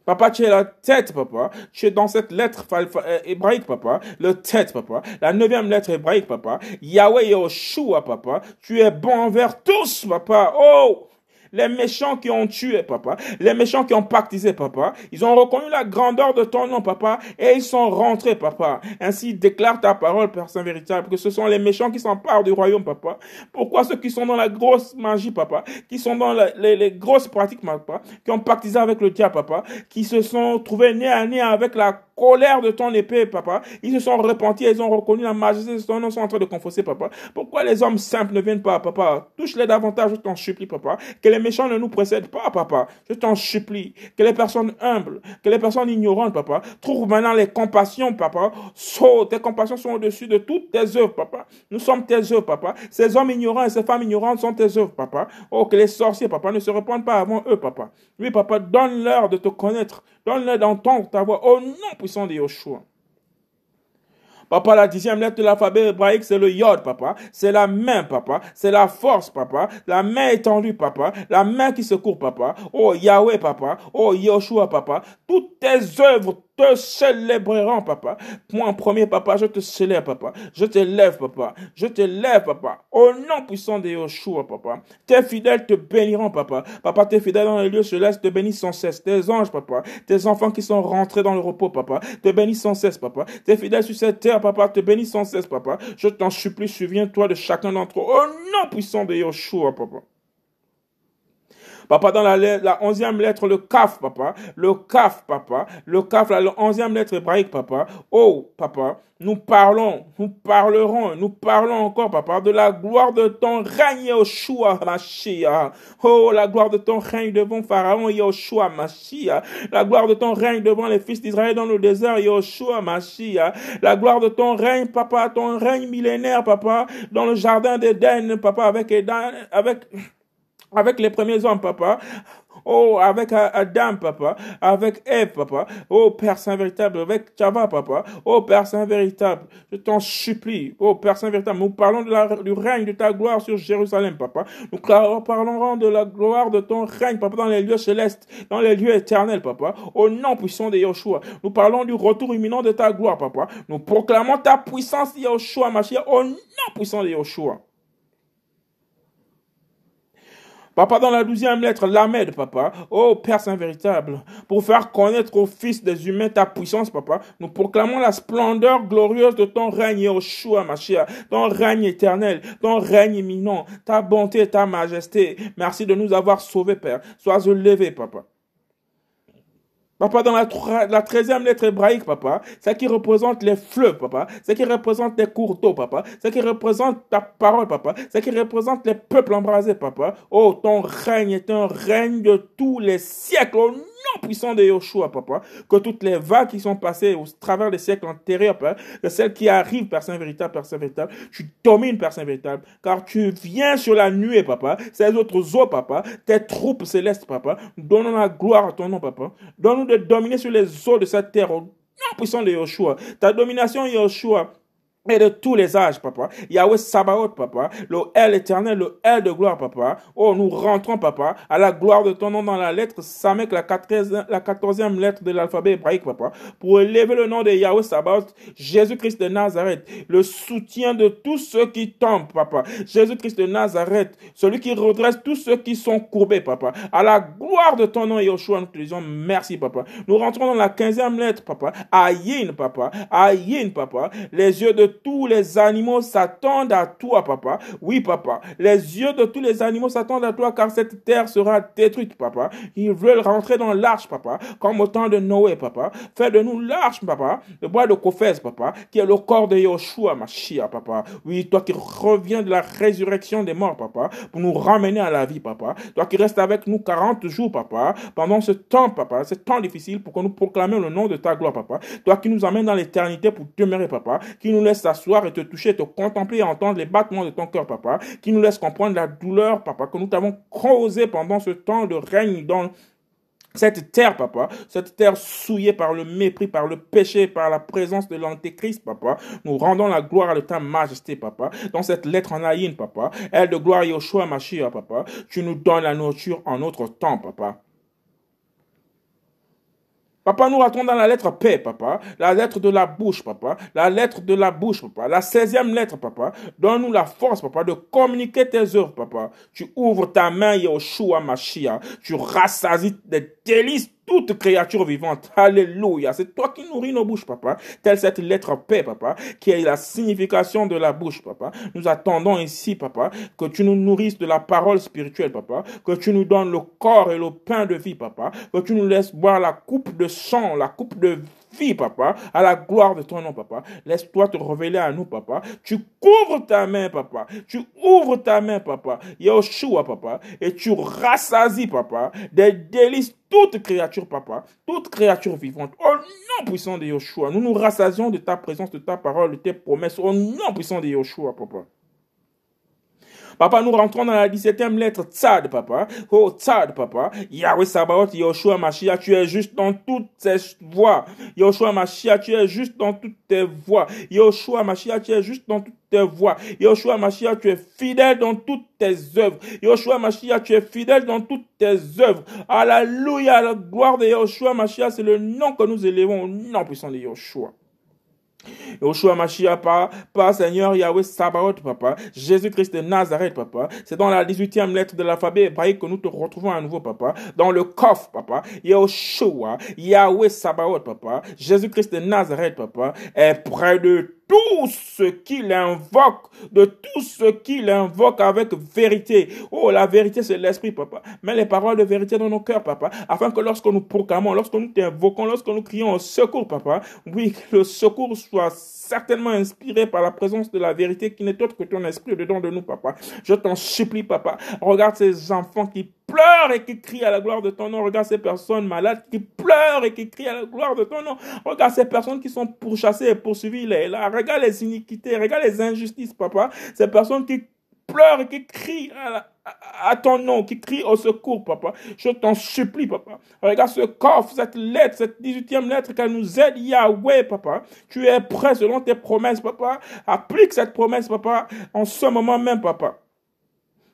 Papa, tu es la tête, papa. Tu es dans cette lettre euh, hébraïque, papa. Le tête, papa. La neuvième lettre hébraïque, papa. Yahweh Yoshua, papa. Tu es bon envers tous, papa. Oh! Les méchants qui ont tué, papa. Les méchants qui ont pactisé, papa. Ils ont reconnu la grandeur de ton nom, papa. Et ils sont rentrés, papa. Ainsi déclare ta parole, Père Saint véritable, que ce sont les méchants qui s'emparent du royaume, papa. Pourquoi ceux qui sont dans la grosse magie, papa, qui sont dans les, grosses pratiques, papa, qui ont pactisé avec le diable, papa, qui se sont trouvés nez à nez avec la colère de ton épée, papa. Ils se sont repentis, ils ont reconnu la majesté de ton nom, sont en train de confesser, papa. Pourquoi les hommes simples ne viennent pas, papa? Touche-les davantage, je t'en supplie, papa. Que les méchants ne nous précèdent pas, papa. Je t'en supplie. Que les personnes humbles, que les personnes ignorantes, papa, trouvent maintenant les compassions, papa. So, tes compassions sont au-dessus de toutes tes œuvres, papa. Nous sommes tes œuvres, papa. Ces hommes ignorants et ces femmes ignorantes sont tes œuvres, papa. Oh, que les sorciers, papa, ne se répandent pas avant eux, papa. Oui, papa, donne-leur de te connaître. Donne-leur d'entendre ta voix. Au nom de Yoshua. Papa, la dixième lettre de l'alphabet hébraïque, c'est le yod, papa. C'est la main, papa. C'est la force, papa. La main étendue, papa. La main qui secourt, papa. Oh Yahweh, papa. Oh Yoshua, papa. Toutes tes œuvres te célébreront, papa. Moi, en premier, papa, je te célèbre, papa. Je te lève, papa. Je te lève, papa. Au nom puissant de Yoshua, papa. Tes fidèles te béniront, papa. Papa, tes fidèles dans les lieux célestes te bénissent sans cesse. Tes anges, papa. Tes enfants qui sont rentrés dans le repos, papa. Te bénissent sans cesse, papa. Tes fidèles sur cette terre, papa, te bénissent sans cesse, papa. Je t'en supplie, souviens-toi de chacun d'entre eux. Au nom puissant de Yoshua, papa. Papa, dans la, la onzième lettre, le kaf, papa. Le kaf, papa. Le kaf, la onzième lettre hébraïque, papa. Oh, papa. Nous parlons, nous parlerons, nous parlons encore, papa, de la gloire de ton règne, Yoshua, Mashiach. Oh, la gloire de ton règne devant Pharaon, Yoshua, Mashiach. La gloire de ton règne devant les fils d'Israël dans le désert, Yoshua, Mashiach. La gloire de ton règne, papa, ton règne millénaire, papa, dans le jardin d'Éden, papa, avec Éden, avec, avec les premiers hommes, papa. Oh, avec Adam, papa. Avec Eve, papa. Oh, Père Saint véritable. Avec Chava, papa. Oh, Père Saint véritable. Je t'en supplie. Oh, Père Saint véritable. Nous parlons du règne de ta gloire sur Jérusalem, papa. Nous parlerons de la gloire de ton règne, papa, dans les lieux célestes, dans les lieux éternels, papa. Au nom puissant de Yoshua. Nous parlons du retour imminent de ta gloire, papa. Nous proclamons ta puissance, Yoshua, ma chère, au nom puissant de Yoshua. Papa, dans la douzième lettre, l'Amed, papa. Oh, Père Saint véritable, pour faire connaître aux fils des humains ta puissance, papa, nous proclamons la splendeur glorieuse de ton règne, Yoshua, ma chère, ton règne éternel, ton règne imminent, ta bonté, ta majesté. Merci de nous avoir sauvés, Père. Sois élevé, papa. Papa, dans la, 13e lettre hébraïque, papa, c'est qui représente les fleuves, papa, c'est qui représente les cours d'eau, papa, c'est qui représente ta parole, papa, c'est qui représente les peuples embrasés, papa. Oh, ton règne est un règne de tous les siècles, puissant de Yoshua, papa, que toutes les vagues qui sont passées au travers des siècles antérieurs, papa, que celles qui arrivent, Père Saint véritable, Père Saint véritable, tu domines, Père Saint véritable, car tu viens sur la nuée, papa, ces autres eaux, papa, tes troupes célestes, papa, donnons la gloire à ton nom, papa, donne-nous de dominer sur les eaux de cette terre, au nom puissant de Yoshua, ta domination, Yoshua, et de tous les âges, papa. Yahweh Sabaoth, papa. Le L éternel, le L de gloire, papa. Oh, nous rentrons, papa, à la gloire de ton nom dans la lettre Samek, la quatorzième, lettre de l'alphabet hébraïque, papa. Pour élever le nom de Yahweh Sabaoth, Jésus-Christ de Nazareth. Le soutien de tous ceux qui tombent, papa. Jésus-Christ de Nazareth. Celui qui redresse tous ceux qui sont courbés, papa. À la gloire de ton nom, Yoshua, nous te disons merci, papa. Nous rentrons dans la quinzième lettre, papa. Ayin, papa. Ayin, papa. Les yeux de tous les animaux s'attendent à toi, papa. Oui, papa. Les yeux de tous les animaux s'attendent à toi, car cette terre sera détruite, papa. Ils veulent rentrer dans l'arche, papa, comme au temps de Noé, papa. Fais de nous l'arche, papa, le bois de Kophès, papa, qui est le corps de Yoshua, ma chia, papa. Oui, toi qui reviens de la résurrection des morts, papa, pour nous ramener à la vie, papa. Toi qui restes avec nous 40 jours, papa, pendant ce temps, papa, ce temps difficile, pour que nous proclamions le nom de ta gloire, papa. Toi qui nous amènes dans l'éternité pour demeurer, papa, qui nous laisse s'asseoir et te toucher, te contempler et entendre les battements de ton cœur, papa, qui nous laisse comprendre la douleur, papa, que nous t'avons causé pendant ce temps de règne dans cette terre, papa, cette terre souillée par le mépris, par le péché, par la présence de l'antéchrist, papa, nous rendons la gloire à ta majesté, papa. Dans cette lettre en Aïn, papa, elle de gloire Yoshua Mashiach, papa, tu nous donnes la nourriture en notre temps, papa. Papa, nous rentrons dans la lettre P, papa. La lettre de la bouche, papa. La lettre de la bouche, papa. La seizième lettre, papa. Donne-nous la force, papa, de communiquer tes œuvres, papa. Tu ouvres ta main, Yoshua Mashiach. Tu rassasies des délices toute créature vivante. Alléluia. C'est toi qui nourris nos bouches, papa. Telle cette lettre paix, papa, qui est la signification de la bouche, papa. Nous attendons ici, papa, que tu nous nourrisses de la parole spirituelle, papa. Que tu nous donnes le corps et le pain de vie, papa. Que tu nous laisses boire la coupe de sang, la coupe de vie, papa, à la gloire de ton nom, papa. Laisse-toi te révéler à nous, papa. Tu couvres ta main, papa. Tu ouvres ta main, papa. Yoshua, papa. Et tu rassasies, papa, des délices toute créature, papa, toute créature vivante, au nom puissant de Yoshua, nous nous rassasions de ta présence, de ta parole, de tes promesses, au nom puissant de Yoshua, papa. Papa, nous rentrons dans la 17e lettre, Tzad, papa. Oh, Tzad, papa. Yahweh Sabaoth, Yoshua Mashiach, tu es juste dans toutes tes voies. Yoshua Mashiach, tu es juste dans toutes tes voies. Yoshua Mashiach, tu es juste dans toutes tes voies. Yoshua Mashiach, tu es fidèle dans toutes tes œuvres. Yoshua Mashiach, tu es fidèle dans toutes tes œuvres. Alléluia, la gloire de Yoshua Mashiach, c'est le nom que nous élevons au nom puissant de Yoshua. Yoshua Mashiach, pas, pas Seigneur Yahweh Sabaoth, papa. Jésus-Christ de Nazareth, papa. C'est dans la 18e lettre de l'alphabet hébraïque que nous te retrouvons à nouveau, papa. Dans le coffre, papa. Yoshua, Yahweh Sabaoth, papa. Jésus-Christ de Nazareth, papa, est près de tout ce qu'il invoque, de tout ce qu'il invoque avec vérité. Oh, la vérité, c'est l'esprit, papa. Mais les paroles de vérité dans nos cœurs, papa, afin que lorsque nous proclamons, lorsque nous t'invoquons, lorsque nous crions au secours, papa, oui, que le secours soit certainement inspiré par la présence de la vérité qui n'est autre que ton esprit dedans de nous, papa. Je t'en supplie, papa. Regarde ces enfants qui pleurent et qui crient à la gloire de ton nom. Regarde ces personnes malades qui pleurent et qui crient à la gloire de ton nom. Regarde ces personnes qui sont pourchassées et poursuivies là. Regarde les iniquités, regarde les injustices, papa. Ces personnes qui pleurent et qui crient à, ton nom, qui crient au secours, papa. Je t'en supplie, papa. Regarde ce coffre, cette lettre, cette 18e lettre qu'elle nous aide, Yahweh, papa. Tu es prêt selon tes promesses, papa. Applique cette promesse, papa, en ce moment même, papa.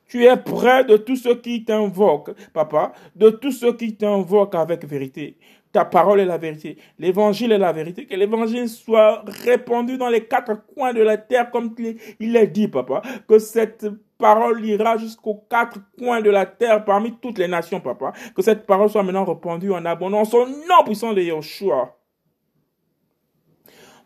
Tu es près de tous ceux qui t'invoquent, papa, de tous ceux qui t'invoquent avec vérité. Ta parole est la vérité. L'évangile est la vérité. Que l'évangile soit répandu dans les quatre coins de la terre comme il est dit, papa. Que cette parole ira jusqu'aux quatre coins de la terre parmi toutes les nations, papa. Que cette parole soit maintenant répandue en abondance au nom puissant de Yeshua.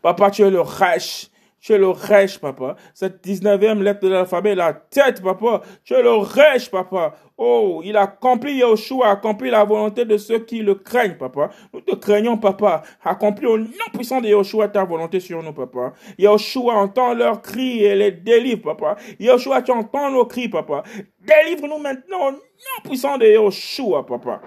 Papa, tu es le rêche tu es le rêche, papa. Cette 19e lettre de l'alphabet, la tête, papa. Tu es le rêche, papa. Oh, il a accompli, Yoshua a accompli la volonté de ceux qui le craignent, papa. Nous te craignons, papa. Accomplis au nom puissant de Yoshua ta volonté sur nous, papa. Yoshua entend leurs cris et les délivre, papa. Yoshua, tu entends nos cris, papa. Délivre-nous maintenant au nom puissant de Yoshua, papa.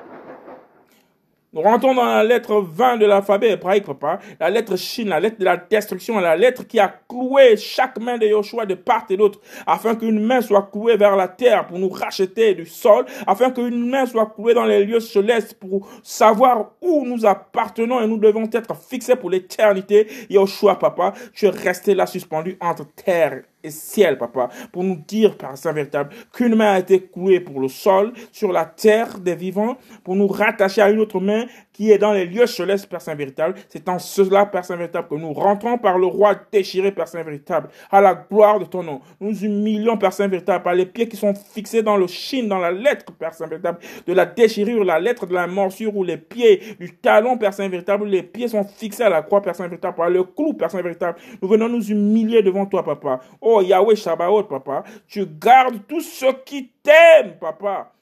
Nous rentrons dans la lettre 20 de l'alphabet hébraïque, papa. La lettre Shin, la lettre de la destruction, la lettre qui a cloué chaque main de Yoshua de part et d'autre, afin qu'une main soit clouée vers la terre pour nous racheter du sol, afin qu'une main soit clouée dans les lieux célestes pour savoir où nous appartenons et nous devons être fixés pour l'éternité. Yoshua, papa, tu es resté là suspendu entre terre ciel, papa, pour nous dire, Père Saint véritable, qu'une main a été clouée pour le sol, sur la terre des vivants, pour nous rattacher à une autre main qui est dans les lieux célestes, Père Saint véritable. C'est en cela, Père Saint véritable, que nous rentrons par le roi déchiré, Père Saint véritable, à la gloire de ton nom. Nous humilions, Père Saint véritable, par les pieds qui sont fixés dans le chine, dans la lettre, Père Saint véritable, de la déchirure, la lettre de la morsure, ou les pieds du talon, Père Saint véritable, les pieds sont fixés à la croix, Père Saint véritable, par le clou, Père Saint véritable. Nous venons nous humilier devant toi, papa. Oh, Yahweh Shabbat, papa, tu gardes tous ceux qui t'aiment, papa.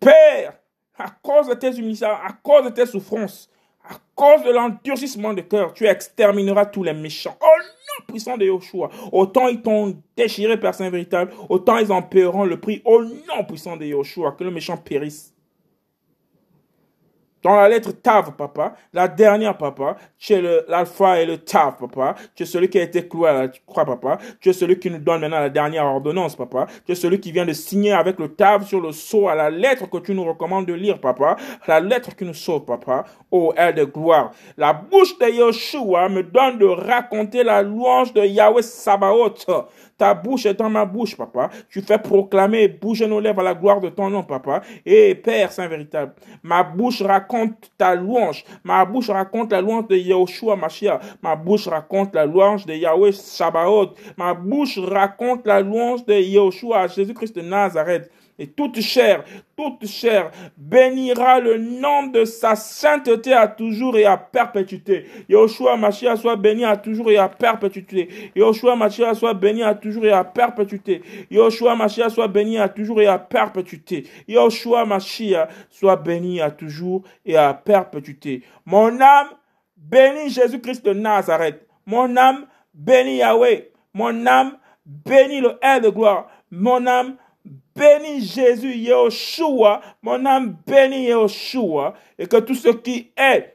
Père, à cause de tes humiliations, à cause de tes souffrances, à cause de l'endurcissement de cœur, tu extermineras tous les méchants. Oh non, puissant de Yoshua. Autant ils t'ont déchiré, Père Saint véritable, autant ils en paieront le prix. Oh non, puissant de Yoshua, que le méchant périsse. Dans la lettre Tav, papa, la dernière, papa, tu es l'alpha et le Tav, papa. Tu es celui qui a été cloué à la croix, papa. Tu es celui qui nous donne maintenant la dernière ordonnance, papa. Tu es celui qui vient de signer avec le Tav sur le sceau à la lettre que tu nous recommandes de lire, papa. La lettre qui nous sauve, papa. Oh, elle de gloire. La bouche de Yeshua me donne de raconter la louange de Yahweh Sabaoth. Ta bouche est dans ma bouche, papa. Tu fais proclamer et bouger nos lèvres à la gloire de ton nom, papa. Et Père Saint véritable, ma bouche raconte ta louange. Ma bouche raconte la louange de Yahushua Mashiach. Ma bouche raconte la louange de Yahweh Sabaoth. Ma bouche raconte la louange de Yahushua, Jésus-Christ de Nazareth. Et toute chair, toute chair bénira le nom de sa sainteté à toujours et à perpétuité. Yoshua Mashiach soit béni à toujours et à perpétuité. Yoshua Mashiach soit béni à toujours et à perpétuité. Yoshua Mashiach soit béni à toujours et à perpétuité. Yoshua Mashiach soit béni à toujours et à perpétuité. Mon âme bénit Jésus-Christ de Nazareth. Mon âme bénit Yahweh. Mon âme bénit le air de gloire. Mon âme bénis Jésus, Yeshua, mon âme bénit Yeshua, et que tout ce qui est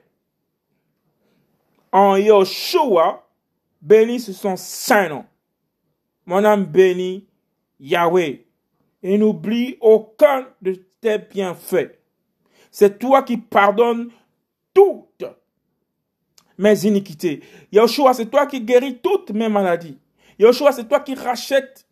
en Yeshua bénisse son saint nom. Mon âme bénit Yahweh, et n'oublie aucun de tes bienfaits. C'est toi qui pardonnes toutes mes iniquités. Yahushua, c'est toi qui guéris toutes mes maladies. Yahushua, c'est toi qui rachètes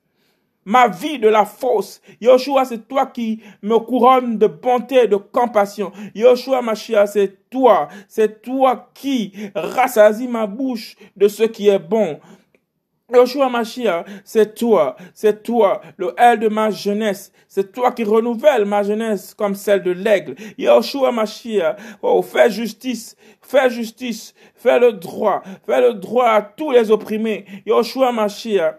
ma vie de la fausse. Yoshua, c'est toi qui me couronne de bonté et de compassion. Yoshua Mashiach, c'est toi, c'est toi qui rassasie ma bouche de ce qui est bon. Yoshua Mashiach, c'est toi, c'est toi, le L de ma jeunesse, c'est toi qui renouvelle ma jeunesse comme celle de l'aigle. Yoshua Mashiach, oh, fais justice, fais justice, fais le droit, fais le droit à tous les opprimés. Yoshua Mashiach,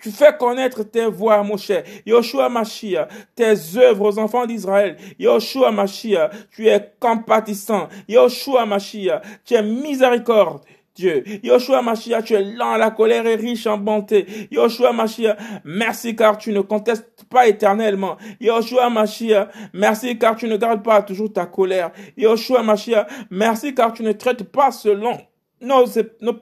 tu fais connaître tes voix, mon cher. Yoshua Mashiach, tes œuvres aux enfants d'Israël. Yoshua Mashiach, tu es compatissant. Yoshua Mashiach, tu es miséricorde. Dieu. Yoshua Mashiach, tu es lent à la colère et riche en bonté. Yoshua Mashiach, merci car tu ne contestes pas éternellement. Yoshua Mashiach, merci car tu ne gardes pas toujours ta colère. Yoshua Mashiach, merci car tu ne traites pas selon non,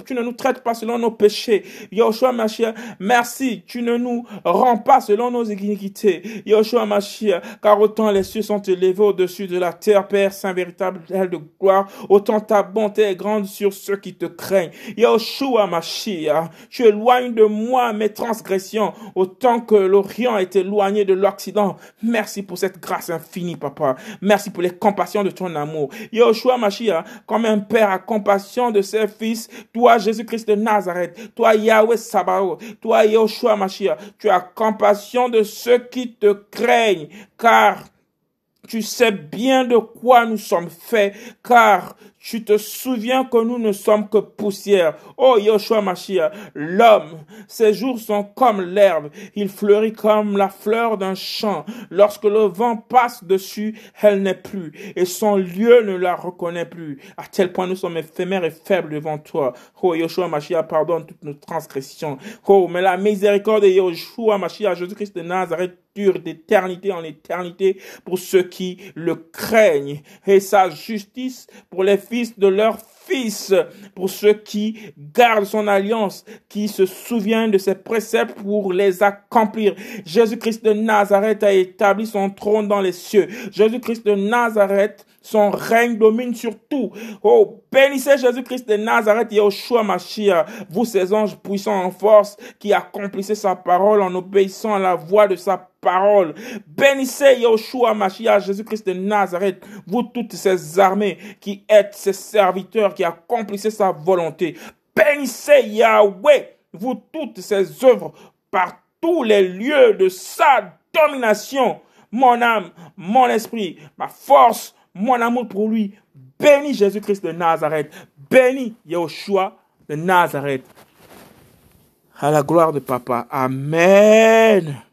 tu ne nous traites pas selon nos péchés. Yoshua Mashiach, merci, tu ne nous rends pas selon nos iniquités. Yoshua Mashiach, car autant les cieux sont élevés au-dessus de la terre, Père Saint véritable de gloire, autant ta bonté est grande sur ceux qui te craignent. Yoshua Mashiach, tu éloignes de moi mes transgressions, autant que l'Orient est éloigné de l'Occident. Merci pour cette grâce infinie, Papa. Merci pour les compassions de ton amour. Yoshua Mashiach, comme un père a compassion de ses fils, toi Jésus-Christ de Nazareth, toi Yahweh Sabaoth, toi Yoshua Mashiach, tu as compassion de ceux qui te craignent, car tu sais bien de quoi nous sommes faits, car tu te souviens que nous ne sommes que poussière. Oh Yoshua Mashiach, l'homme, ses jours sont comme l'herbe, il fleurit comme la fleur d'un champ. Lorsque le vent passe dessus, elle n'est plus, et son lieu ne la reconnaît plus. À tel point nous sommes éphémères et faibles devant toi. Oh Yoshua Mashiach, pardonne toutes nos transgressions. Oh, mais la miséricorde de Yoshua Mashiach, Jésus-Christ de Nazareth, d'éternité en éternité pour ceux qui le craignent, et sa justice pour les fils de leurs fils, pour ceux qui gardent son alliance, qui se souviennent de ses préceptes pour les accomplir. Jésus-Christ de Nazareth a établi son trône dans les cieux. Jésus-Christ de Nazareth son règne domine sur tout. Oh, bénissez Jésus-Christ de Nazareth, Yahushua Mashiach, vous ces anges puissants en force, qui accomplissez sa parole en obéissant à la voix de sa parole. Bénissez Yahushua Mashiach, Jésus-Christ de Nazareth, vous toutes ces armées qui êtes ses serviteurs, qui accomplissez sa volonté. Bénissez Yahweh, vous toutes ces œuvres par tous les lieux de sa domination. Mon âme, mon esprit, ma force, mon amour pour lui. Bénis Jésus-Christ de Nazareth. Bénis Yahushua de Nazareth. À la gloire de Papa. Amen.